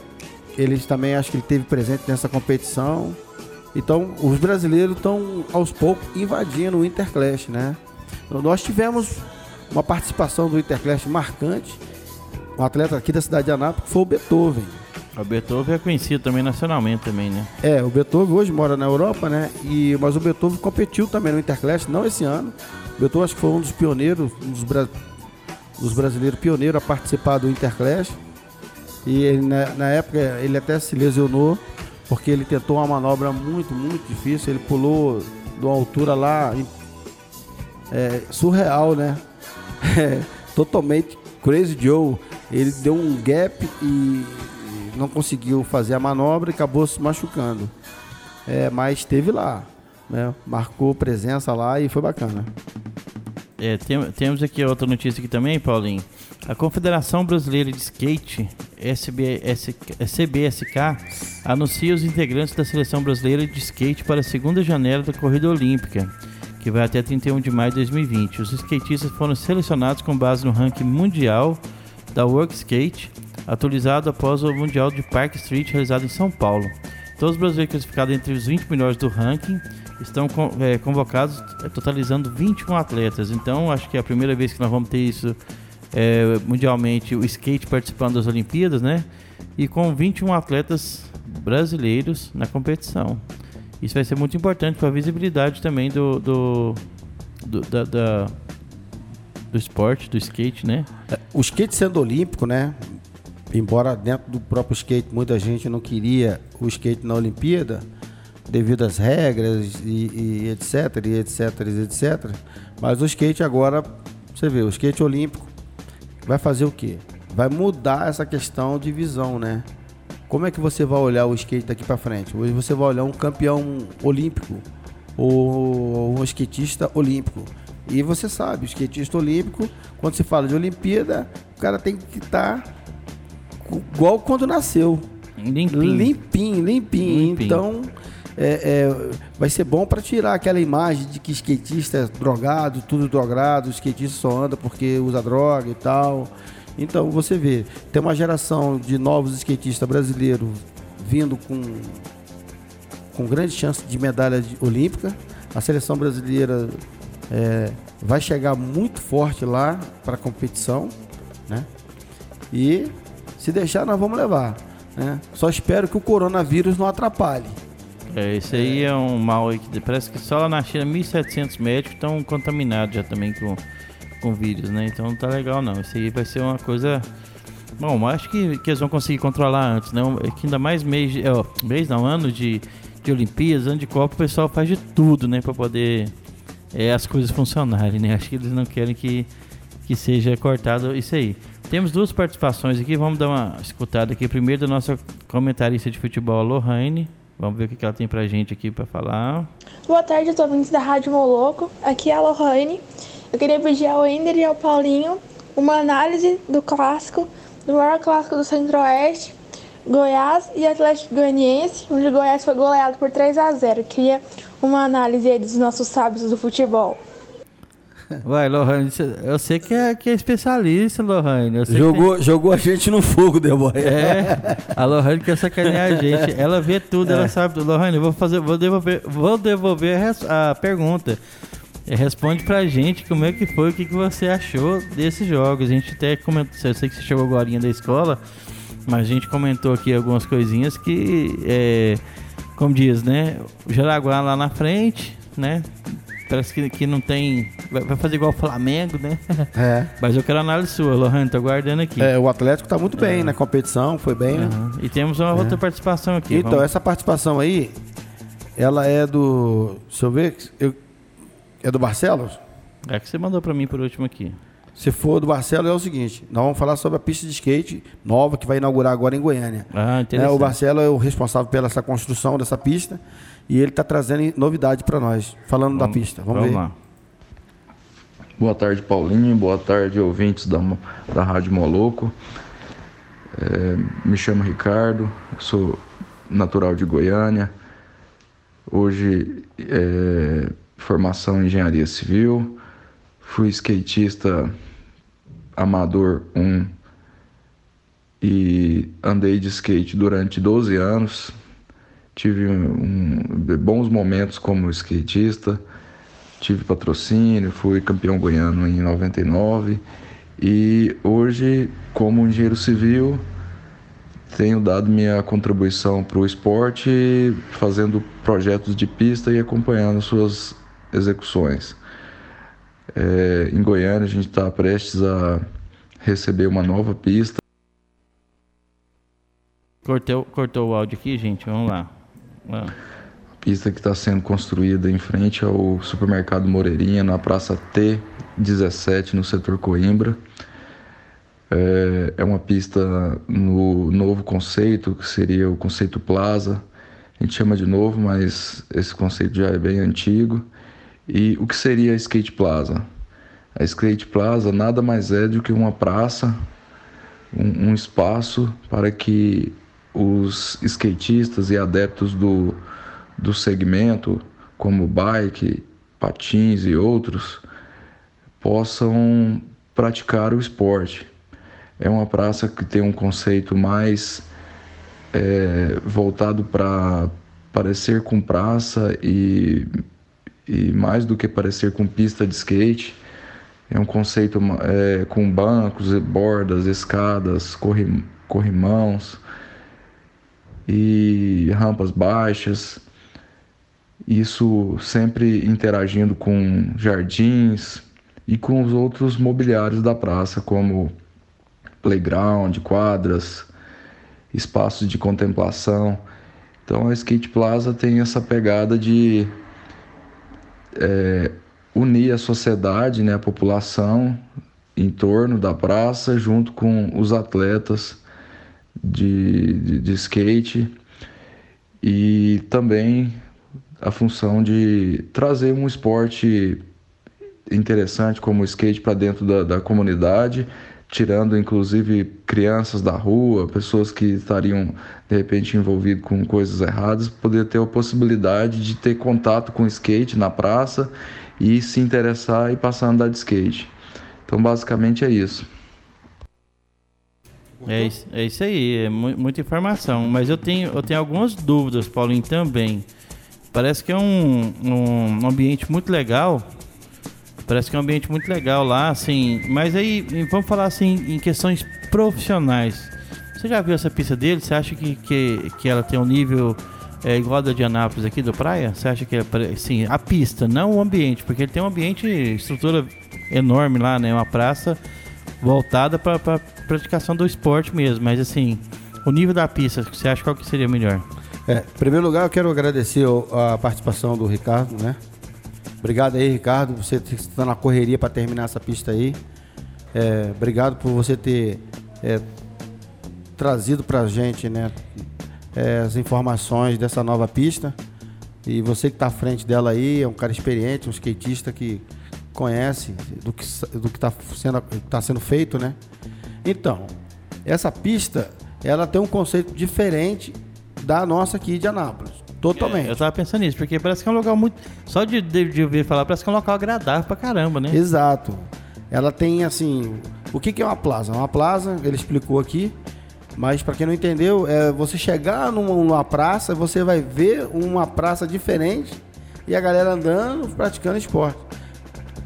Eles também acho que ele teve presente nessa competição. Então, os brasileiros estão aos poucos invadindo o Interclash, né? Então, Nós tivemos uma participação do Interclash marcante. Um atleta aqui da cidade de Anápolis que foi o Beethoven. O Beethoven é conhecido também nacionalmente também, né? É, o Beethoven hoje mora na Europa, né? E, mas o Beethoven competiu também no Interclass, não esse ano. O Beethoven acho que foi um dos pioneiros, um dos, bra- dos brasileiros pioneiros a participar do Interclass. E ele, na, na época ele até se lesionou, porque ele tentou uma manobra muito, muito difícil. Ele pulou de uma altura lá é, surreal, né? É, totalmente crazy Joe. Ele deu um gap e não conseguiu fazer a manobra e acabou se machucando. É, mas esteve lá, né? Marcou presença lá e foi bacana. É, tem- temos aqui outra notícia aqui também, Paulinho. A Confederação Brasileira de Skate, SBS, CBSK, anuncia os integrantes da Seleção Brasileira de Skate para a segunda janela da Corrida Olímpica, que vai até 31 de maio de 2020. Os skatistas foram selecionados com base no ranking mundial da World Skate, atualizado após o Mundial de Park Street realizado em São Paulo. Todos os brasileiros classificados entre os 20 melhores do ranking estão eh, convocados, eh, totalizando 21 atletas. Então, acho que é a primeira vez que nós vamos ter isso eh, mundialmente, o skate participando das Olimpíadas, né? E com 21 atletas brasileiros na competição. Isso vai ser muito importante para a visibilidade também do, do, do, da- da- do esporte, do skate, né? O skate sendo olímpico, né? Embora dentro do próprio skate muita gente não queria o skate na Olimpíada, devido às regras e, e etc, e etc, e etc. Mas o skate agora, você vê, o skate olímpico vai fazer o quê? Vai mudar essa questão de visão, né? Como é que você vai olhar o skate daqui pra frente? Hoje você vai olhar um campeão olímpico ou um skatista olímpico. E você sabe, o skatista olímpico, quando se fala de Olimpíada, o cara tem que estar igual quando nasceu. Limpinho. Limpinho, limpinho. Limpinho. Então, é, é, vai ser bom para tirar aquela imagem de que skatista é drogado, tudo drogado, o skatista só anda porque usa droga e tal. Então, você vê, tem uma geração de novos skatistas brasileiros vindo com, com grande chance de medalha olímpica. A seleção brasileira é, vai chegar muito forte lá para a competição, né? E se deixar, nós vamos levar. Né? Só espero que o coronavírus não atrapalhe. É, esse aí é um mal aí que parece que só lá na China 1.700 médicos estão contaminados já também com, com vírus, né? Então não tá legal não. Isso aí vai ser uma coisa. Bom, acho que, que eles vão conseguir controlar antes, né? É que ainda mais mês, ó, mês não, ano de, de Olimpíadas, ano de Copa, o pessoal faz de tudo, né? Pra poder é, as coisas funcionarem, né? Acho que eles não querem que, que seja cortado isso aí. Temos duas participações aqui, vamos dar uma escutada aqui. Primeiro da nossa comentarista de futebol, Lohane. Vamos ver o que ela tem pra gente aqui pra falar. Boa tarde, os ouvintes da Rádio Moloco. Aqui é a Lohane. Eu queria pedir ao Ender e ao Paulinho uma análise do clássico, do maior clássico do Centro-Oeste, Goiás e Atlético Goianiense, onde o Goiás foi goleado por 3 a 0 Queria uma análise dos nossos sábios do futebol. Vai, Lohane, eu sei que é, que é especialista, Lohane. Jogou, tem... jogou a gente no fogo, Deboy. É, a Lohane quer sacanear a gente. Ela vê tudo, é. ela sabe tudo. Lohane, vou, fazer, vou devolver, vou devolver a, a pergunta. Responde pra gente como é que foi, o que, que você achou desses jogos. A gente até comentou, eu sei que você chegou agora da escola, mas a gente comentou aqui algumas coisinhas que, é, como diz, né? O Jaraguá lá na frente, né? Parece que, que não tem. Vai fazer igual o Flamengo, né? É. Mas eu quero análise sua, Lohan, tô guardando aqui. É, o Atlético tá muito bem é. na competição, foi bem. Uhum. E temos uma é. outra participação aqui. Então, vamos... essa participação aí, ela é do. Deixa eu ver. Eu, é do Barcelos? É que você mandou para mim por último aqui. Se for do Barcelos, é o seguinte: nós vamos falar sobre a pista de skate nova que vai inaugurar agora em Goiânia. Ah, interessante. É, o Barcelos é o responsável pela essa construção dessa pista. E ele está trazendo novidade para nós, falando vamos, da pista. Vamos, vamos ver. Lá. Boa tarde, Paulinho. Boa tarde, ouvintes da, da Rádio Moloco. É, me chamo Ricardo, sou natural de Goiânia. Hoje, é, formação em engenharia civil. Fui skatista amador 1 e andei de skate durante 12 anos tive um, bons momentos como skatista, tive patrocínio, fui campeão goiano em 99 e hoje, como engenheiro civil, tenho dado minha contribuição para o esporte, fazendo projetos de pista e acompanhando suas execuções. É, em Goiânia, a gente está prestes a receber uma nova pista. Cortou, cortou o áudio aqui, gente. Vamos lá. Ah. Pista que está sendo construída em frente ao supermercado Moreirinha, na Praça T17, no setor Coimbra. É, é uma pista no novo conceito, que seria o conceito Plaza. A gente chama de novo, mas esse conceito já é bem antigo. E o que seria a Skate Plaza? A Skate Plaza nada mais é do que uma praça, um, um espaço para que os skatistas e adeptos do, do segmento, como bike, patins e outros, possam praticar o esporte. É uma praça que tem um conceito mais é, voltado para parecer com praça e, e mais do que parecer com pista de skate. É um conceito é, com bancos, bordas, escadas, corri, corrimãos, e rampas baixas. Isso sempre interagindo com jardins e com os outros mobiliários da praça, como playground, quadras, espaços de contemplação. Então a Skate Plaza tem essa pegada de é, unir a sociedade, né, a população em torno da praça, junto com os atletas de, de, de skate e também a função de trazer um esporte interessante como o skate para dentro da, da, comunidade, tirando inclusive crianças da rua, pessoas que estariam de repente envolvidas com coisas erradas, poder ter a possibilidade de ter contato com skate na praça e se interessar e passar a andar de skate. Então, basicamente é isso. É isso, é isso aí, é mu muita informação. Mas eu tenho, eu tenho algumas dúvidas, Paulinho, também. Parece que é um, um ambiente muito legal. Parece que é um ambiente muito legal lá, assim. Mas aí, vamos falar assim, em questões profissionais. Você já viu essa pista dele? Você acha que, que, que ela tem um nível é, igual a da de Anápolis aqui do Praia? Você acha que é, sim, a pista, não o ambiente, porque ele tem um ambiente, estrutura enorme lá, né? Uma praça voltada para pra praticação do esporte mesmo. Mas assim, o nível da pista, você acha qual que seria melhor? É, em primeiro lugar, eu quero agradecer a participação do Ricardo, né? Obrigado aí, Ricardo. Você está na correria para terminar essa pista aí. É, obrigado por você ter é, trazido para a gente, né? É, as informações dessa nova pista. E você que está à frente dela aí é um cara experiente, um skatista que conhece do que do que está sendo tá sendo feito, né? Então, essa pista ela tem um conceito diferente da nossa aqui de Anápolis. Totalmente. É, eu tava pensando nisso, porque parece que é um local muito. Só de, de, de, ouvir falar, parece que é um local agradável pra caramba, né? Exato. Ela tem assim. O que, que é uma plaza? Uma plaza, ele explicou aqui, mas para quem não entendeu, é você chegar numa, numa praça, você vai ver uma praça diferente e a galera andando, praticando esporte.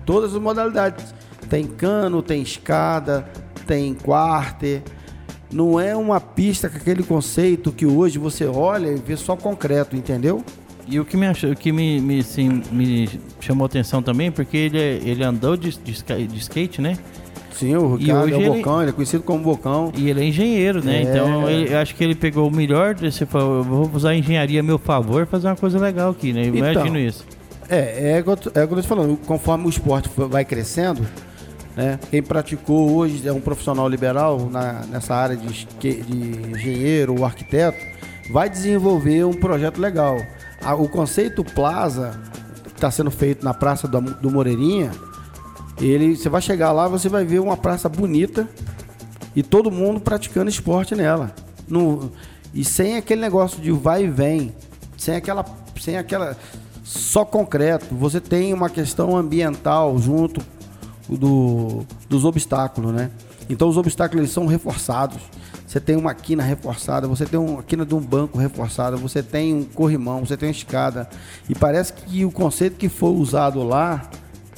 Todas as modalidades. Tem cano, tem escada, tem quarter não é uma pista com aquele conceito que hoje você olha e vê só concreto, entendeu? E o que me, achou, o que me, me, assim, me chamou atenção também, porque ele, é, ele andou de, de, de skate, né? Sim, o Ricardo é o ele, Bocão, ele é conhecido como Bocão. E ele é engenheiro, né? É... Então ele, eu acho que ele pegou o melhor desse. Falou, vou usar a engenharia a meu favor e fazer uma coisa legal aqui, né? Imagino então, isso. É, é, é, o que eu tô te falando, conforme o esporte vai crescendo, né? Quem praticou hoje é um profissional liberal na, nessa área de, de engenheiro ou arquiteto, vai desenvolver um projeto legal. o conceito Plaza, que está sendo feito na Praça do, do Moreirinha, ele, você vai chegar lá, você vai ver uma praça bonita e todo mundo praticando esporte nela. No, e sem aquele negócio de vai e vem, sem aquela, sem aquela só concreto. Você tem uma questão ambiental junto do, dos obstáculos, né? Então os obstáculos eles são reforçados. Você tem uma quina reforçada, você tem uma quina de um banco reforçada, você tem um corrimão, você tem uma escada. E parece que o conceito que foi usado lá,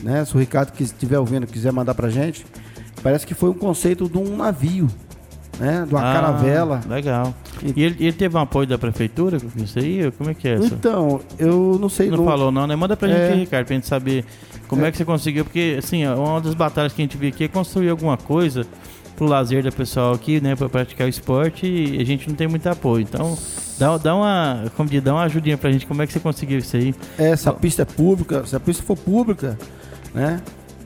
né? Se o Ricardo que estiver ouvindo quiser mandar pra gente, parece que foi um conceito de um navio, né? De uma ah, caravela. Legal. E ele, ele, teve um apoio da prefeitura com isso aí? Como é que é isso? Então, eu não sei. Não, não falou não, né? Manda pra gente, é... Ricardo, pra gente saber como é. é que você conseguiu? Porque, assim, uma das batalhas que a gente vê aqui é construir alguma coisa pro lazer da pessoal aqui, né, para praticar o esporte e a gente não tem muito apoio. Então, dá, dá uma, como diz, dá uma ajudinha pra gente, como é que você conseguiu isso aí? Essa pista é pública, se a pista for pública, né?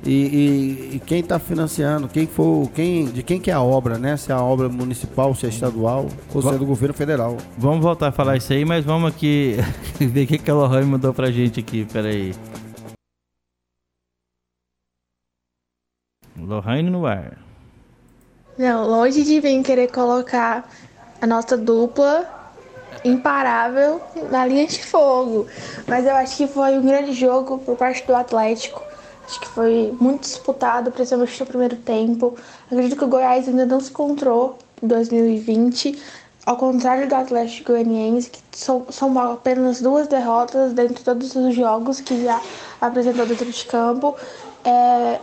E, e, e quem está financiando, quem for, quem, de quem que é a obra, né? Se é a obra municipal, se é estadual, ou se é do governo federal. Vamos voltar a falar isso aí, mas vamos aqui ver o que, que a Lohane mandou pra gente aqui, peraí. Lohane no ar. Não, longe de vir querer colocar a nossa dupla imparável na linha de fogo. Mas eu acho que foi um grande jogo por parte do Atlético. Acho que foi muito disputado, principalmente no primeiro tempo. Acredito que o Goiás ainda não se encontrou em 2020. Ao contrário do Atlético Goianiense, que são, são apenas duas derrotas dentro de todos os jogos que já apresentou dentro de campo. É,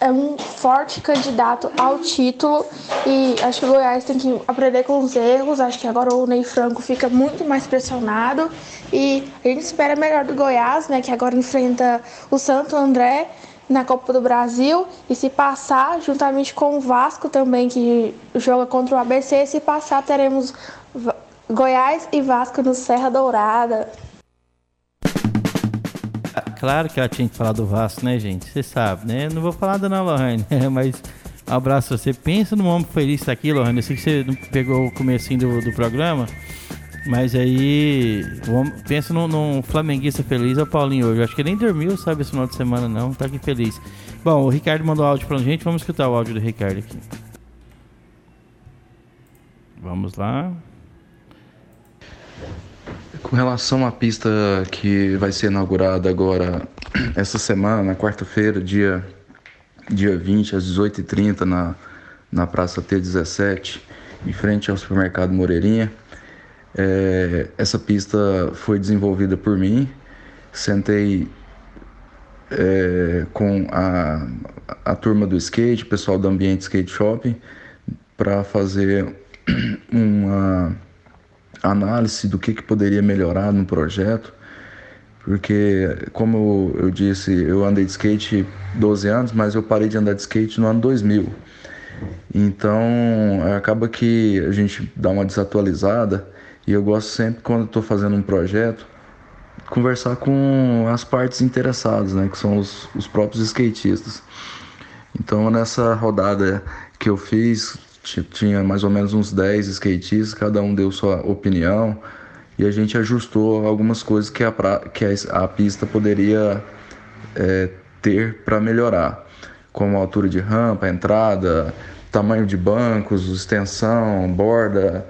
é um forte candidato ao título e acho que o Goiás tem que aprender com os erros. Acho que agora o Ney Franco fica muito mais pressionado e a gente espera melhor do Goiás, né, que agora enfrenta o Santo André na Copa do Brasil e se passar, juntamente com o Vasco também, que joga contra o ABC, se passar teremos Goiás e Vasco no Serra Dourada. Claro que ela tinha que falar do Vasco, né, gente? Você sabe, né? Não vou falar da Ana Lohane, mas um abraço você. Pensa no homem feliz aqui, Lohane. Eu sei que você não pegou o comecinho do, do programa, mas aí pensa num, num flamenguista feliz, é o Paulinho hoje. Eu acho que ele nem dormiu, sabe, esse final de semana não. Tá aqui feliz. Bom, o Ricardo mandou áudio pra gente. Vamos escutar o áudio do Ricardo aqui. Vamos lá. Com relação à pista que vai ser inaugurada agora essa semana, na quarta-feira, dia, dia 20, às 18h30, na, na Praça T17, em frente ao supermercado Moreirinha. É, essa pista foi desenvolvida por mim. Sentei é, com a, a turma do skate, pessoal do ambiente skate shopping, para fazer uma análise do que, que poderia melhorar no projeto, porque, como eu disse, eu andei de skate 12 anos, mas eu parei de andar de skate no ano 2000. Então, acaba que a gente dá uma desatualizada e eu gosto sempre, quando estou fazendo um projeto, conversar com as partes interessadas, né, que são os, os próprios skatistas. Então, nessa rodada que eu fiz, tinha mais ou menos uns 10 skatistas, cada um deu sua opinião e a gente ajustou algumas coisas que a, pra, que a, a pista poderia é, ter para melhorar, como a altura de rampa, entrada, tamanho de bancos, extensão, borda,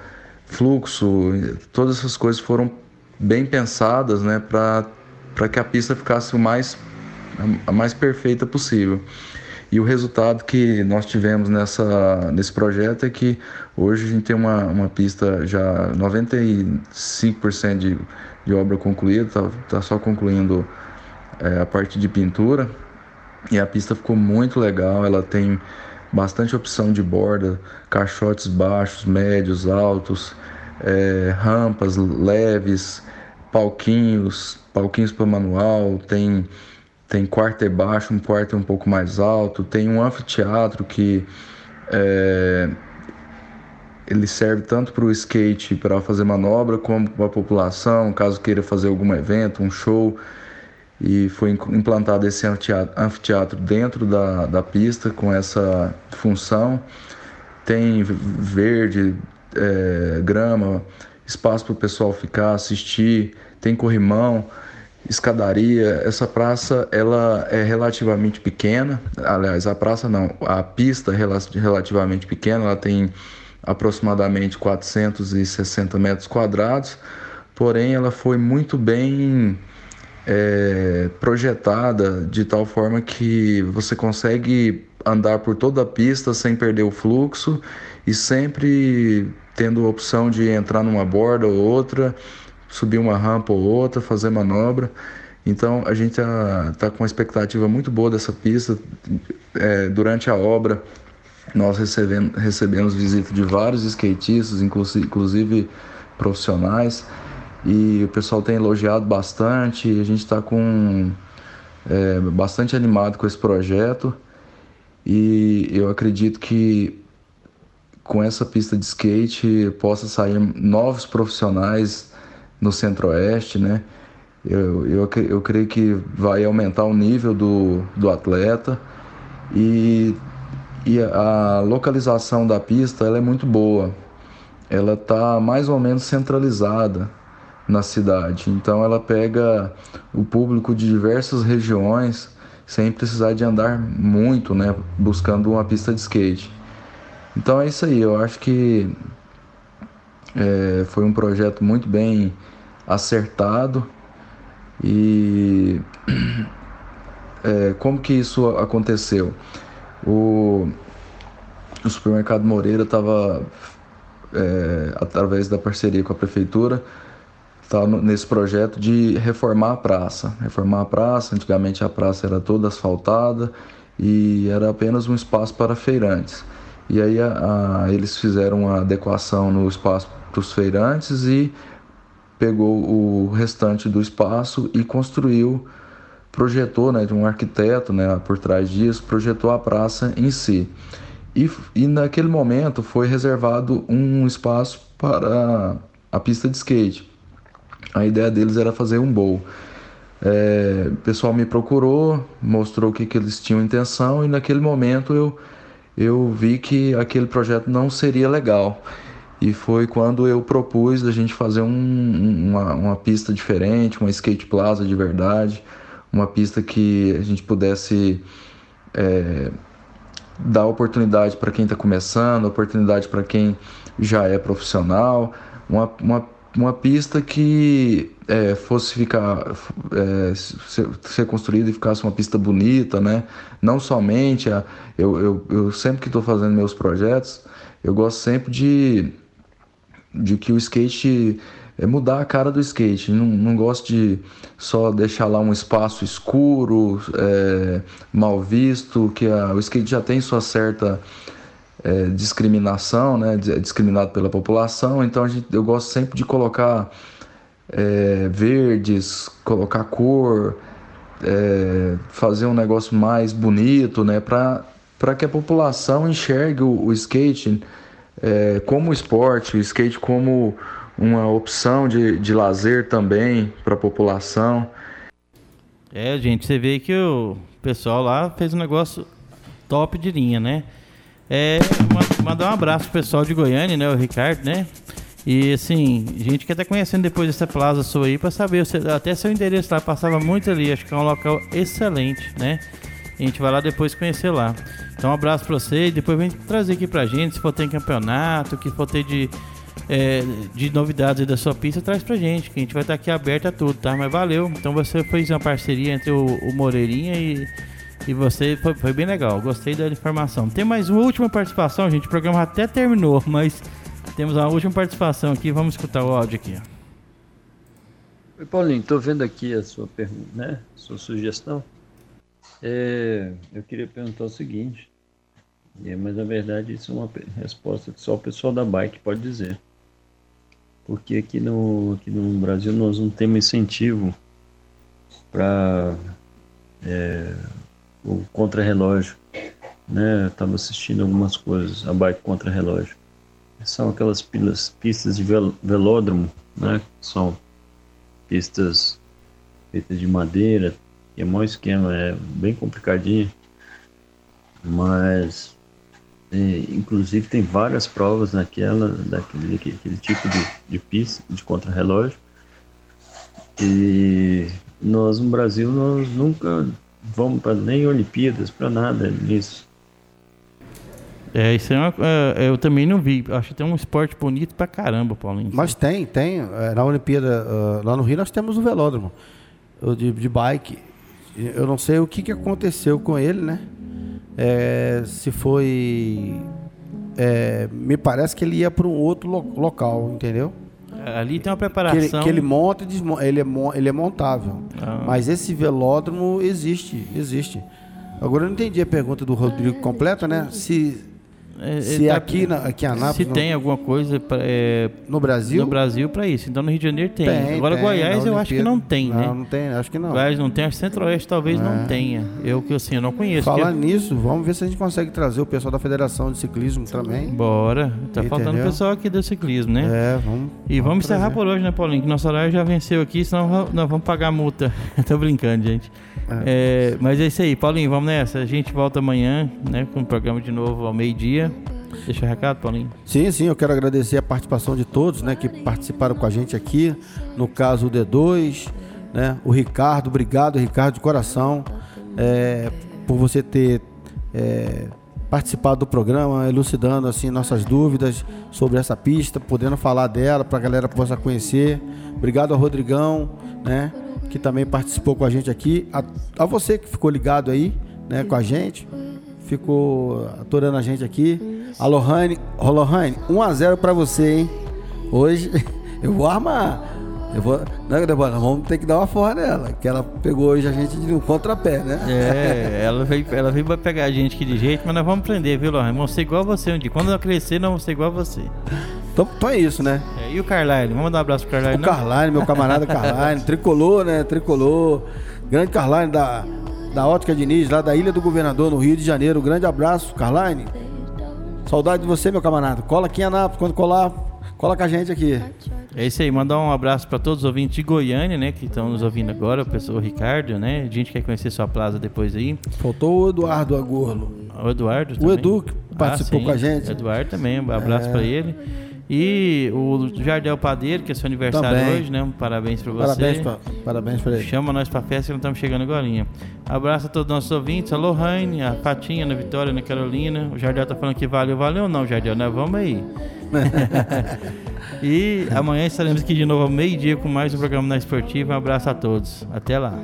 fluxo, todas essas coisas foram bem pensadas né, para que a pista ficasse o mais, a mais perfeita possível. E o resultado que nós tivemos nessa, nesse projeto é que hoje a gente tem uma, uma pista já 95% de, de obra concluída, está tá só concluindo é, a parte de pintura. E a pista ficou muito legal, ela tem bastante opção de borda, caixotes baixos, médios, altos, é, rampas leves, palquinhos, palquinhos para manual, tem tem quarto e baixo, um quarto um pouco mais alto, tem um anfiteatro que é, ele serve tanto para o skate para fazer manobra como para a população, caso queira fazer algum evento, um show. E foi implantado esse anfiteatro, dentro da, da pista com essa função. Tem verde, é, grama, espaço para o pessoal ficar, assistir, tem corrimão escadaria. Essa praça ela é relativamente pequena. Aliás, a praça não, a pista é relativamente pequena. Ela tem aproximadamente 460 metros quadrados. Porém, ela foi muito bem é, projetada de tal forma que você consegue andar por toda a pista sem perder o fluxo e sempre tendo a opção de entrar numa borda ou outra subir uma rampa ou outra, fazer manobra. Então a gente está tá com uma expectativa muito boa dessa pista. É, durante a obra, nós recebemos, recebemos visita de vários skatistas, inclusive, profissionais, e o pessoal tem elogiado bastante. A gente está com é, bastante animado com esse projeto e eu acredito que com essa pista de skate possa sair novos profissionais no Centro-Oeste, né? Eu, eu, eu creio que vai aumentar o nível do, do atleta e, e a localização da pista ela é muito boa. Ela está mais ou menos centralizada na cidade, então ela pega o público de diversas regiões sem precisar de andar muito, né? Buscando uma pista de skate. Então é isso aí, eu acho que é, foi um projeto muito bem acertado e é, como que isso aconteceu? O, o supermercado Moreira estava, é, através da parceria com a prefeitura, estava nesse projeto de reformar a praça. Reformar a praça, antigamente a praça era toda asfaltada e era apenas um espaço para feirantes. E aí a, a, eles fizeram uma adequação no espaço para os feirantes e pegou o restante do espaço e construiu, projetou, né, de um arquiteto, né, por trás disso, projetou a praça em si. E, e naquele momento foi reservado um espaço para a pista de skate. A ideia deles era fazer um bowl. É, o pessoal me procurou, mostrou o que, que eles tinham intenção e naquele momento eu, eu vi que aquele projeto não seria legal. E foi quando eu propus a gente fazer um, uma, uma pista diferente, uma skate plaza de verdade, uma pista que a gente pudesse é, dar oportunidade para quem está começando, oportunidade para quem já é profissional, uma, uma, uma pista que é, fosse ficar é, ser, ser, construída e ficasse uma pista bonita, né? Não somente a, eu, eu, eu sempre que estou fazendo meus projetos, eu gosto sempre de de que o skate é mudar a cara do skate. Não, não gosto de só deixar lá um espaço escuro, é, mal visto, que a, o skate já tem sua certa é, discriminação, né? É discriminado pela população. Então gente, eu gosto sempre de colocar é, verdes, colocar cor, é, fazer um negócio mais bonito, né? Para que a população enxergue o, o skate é, como esporte, o skate como uma opção de, de lazer também para a população. É, gente, você vê que o pessoal lá fez um negócio top de linha, né? É, mandar um abraço pro pessoal de Goiânia, né? O Ricardo, né? E assim, a gente quer estar conhecendo depois dessa plaza sua aí para saber, até seu endereço lá passava muito ali, acho que é um local excelente, né? A gente vai lá depois conhecer lá. Então um abraço você e depois vem trazer aqui pra gente, se for ter campeonato, que for ter de, é, de novidades da sua pista, traz pra gente, que a gente vai estar aqui aberto a tudo, tá? Mas valeu. Então você fez uma parceria entre o, o Moreirinha e, e você, foi, foi bem legal. Gostei da informação. Tem mais uma última participação, gente. O programa até terminou, mas temos a última participação aqui, vamos escutar o áudio aqui. Oi, Paulinho, estou vendo aqui a sua pergunta, né? Sua sugestão. É, eu queria perguntar o seguinte, é, mas na verdade isso é uma resposta que só o pessoal da bike pode dizer. Porque aqui no, aqui no Brasil nós não temos incentivo para é, o contra-relógio. Né? Estava assistindo algumas coisas, a bike contra-relógio são aquelas pilas, pistas de velódromo, né? São pistas feitas de madeira, é um esquema, é bem complicadinho, mas é, inclusive tem várias provas naquela, daquele aquele tipo de, de pista de contrarrelógio. E nós no Brasil nós nunca vamos para nem Olimpíadas, para nada nisso. É, isso é uma, é, eu também não vi. Acho que tem um esporte bonito pra caramba, Paulinho. Mas tem, tem. É, na Olimpíada, uh, lá no Rio, nós temos o velódromo de, de bike. Eu não sei o que, que aconteceu com ele, né? É, se foi. É, me parece que ele ia para um outro lo local, entendeu? Ali tem uma preparação. Que ele, que ele monta e desmonta. Ele é, ele é montável. Ah. Mas esse velódromo existe, existe. Agora eu não entendi a pergunta do Rodrigo completa, né? Se é, se tá, aqui, na, aqui em Anápolis. Se tem alguma coisa pra, é, no Brasil? No Brasil para isso. Então no Rio de Janeiro tem. tem Agora tem, Goiás eu acho que não tem, não, né? Não, tem, acho que não. Goiás não tem, Centro-Oeste talvez é. não tenha. Eu que assim, eu não conheço. Falar nisso, vamos ver se a gente consegue trazer o pessoal da Federação de Ciclismo também. Bora. Tá Entendeu? faltando o pessoal aqui do ciclismo, né? É, vamos. E vamos, vamos encerrar por hoje, né, Paulinho? Que nosso horário já venceu aqui, senão nós vamos pagar multa. Tô brincando, gente. É. mas é isso aí, Paulinho, vamos nessa. A gente volta amanhã, né, com o programa de novo ao meio-dia. Deixa o recado, Paulinho. Sim, sim, eu quero agradecer a participação de todos, né, que participaram com a gente aqui. No caso, o D2, né, o Ricardo, obrigado, Ricardo, de coração, é, por você ter é, participado do programa, elucidando assim nossas dúvidas sobre essa pista, podendo falar dela para a galera possa conhecer. Obrigado ao Rodrigão, né, que também participou com a gente aqui. A, a você que ficou ligado aí, né, com a gente ficou aturando a gente aqui. A Lohane, oh, Lohane, 1x0 pra você, hein? Hoje eu vou armar. Eu vou. Né, Débora? Vamos ter que dar uma forra nela. Que ela pegou hoje a gente de um contrapé, né? É, ela veio, ela veio pra pegar a gente aqui de jeito, mas nós vamos aprender, viu, Lohane? Vamos ser igual a você um dia. Quando eu crescer, nós vamos ser igual a você. Então, então é isso, né? É, e o Carline? Vamos mandar um abraço pro Carline. O Carline, meu camarada Carline, tricolor, né? Tricolor. Grande Carline da da Ótica Diniz, lá da Ilha do Governador, no Rio de Janeiro. Grande abraço, Carline. Saudade de você, meu camarada. Cola aqui em Anápolis, quando colar, cola com a gente aqui. É isso aí, mandar um abraço para todos os ouvintes de Goiânia, né, que estão nos ouvindo agora, o pessoal Ricardo, né? A gente quer conhecer sua plaza depois aí. Faltou o Eduardo Agorlo. O Eduardo também. O Edu que participou ah, com a gente. Eduardo também, um abraço é. para ele. E o Jardel Padeiro, que é seu aniversário Também. hoje, né? Um parabéns para você. Parabéns pra, parabéns para ele. Chama nós para festa que nós estamos chegando agora. Abraço a todos os nossos ouvintes, a Lohane, a Patinha, a Vitória, a Carolina. O Jardel tá falando que valeu, valeu não, Jardel, né? Vamos aí. e amanhã estaremos aqui de novo ao meio-dia com mais um programa na Esportiva. Um abraço a todos. Até lá.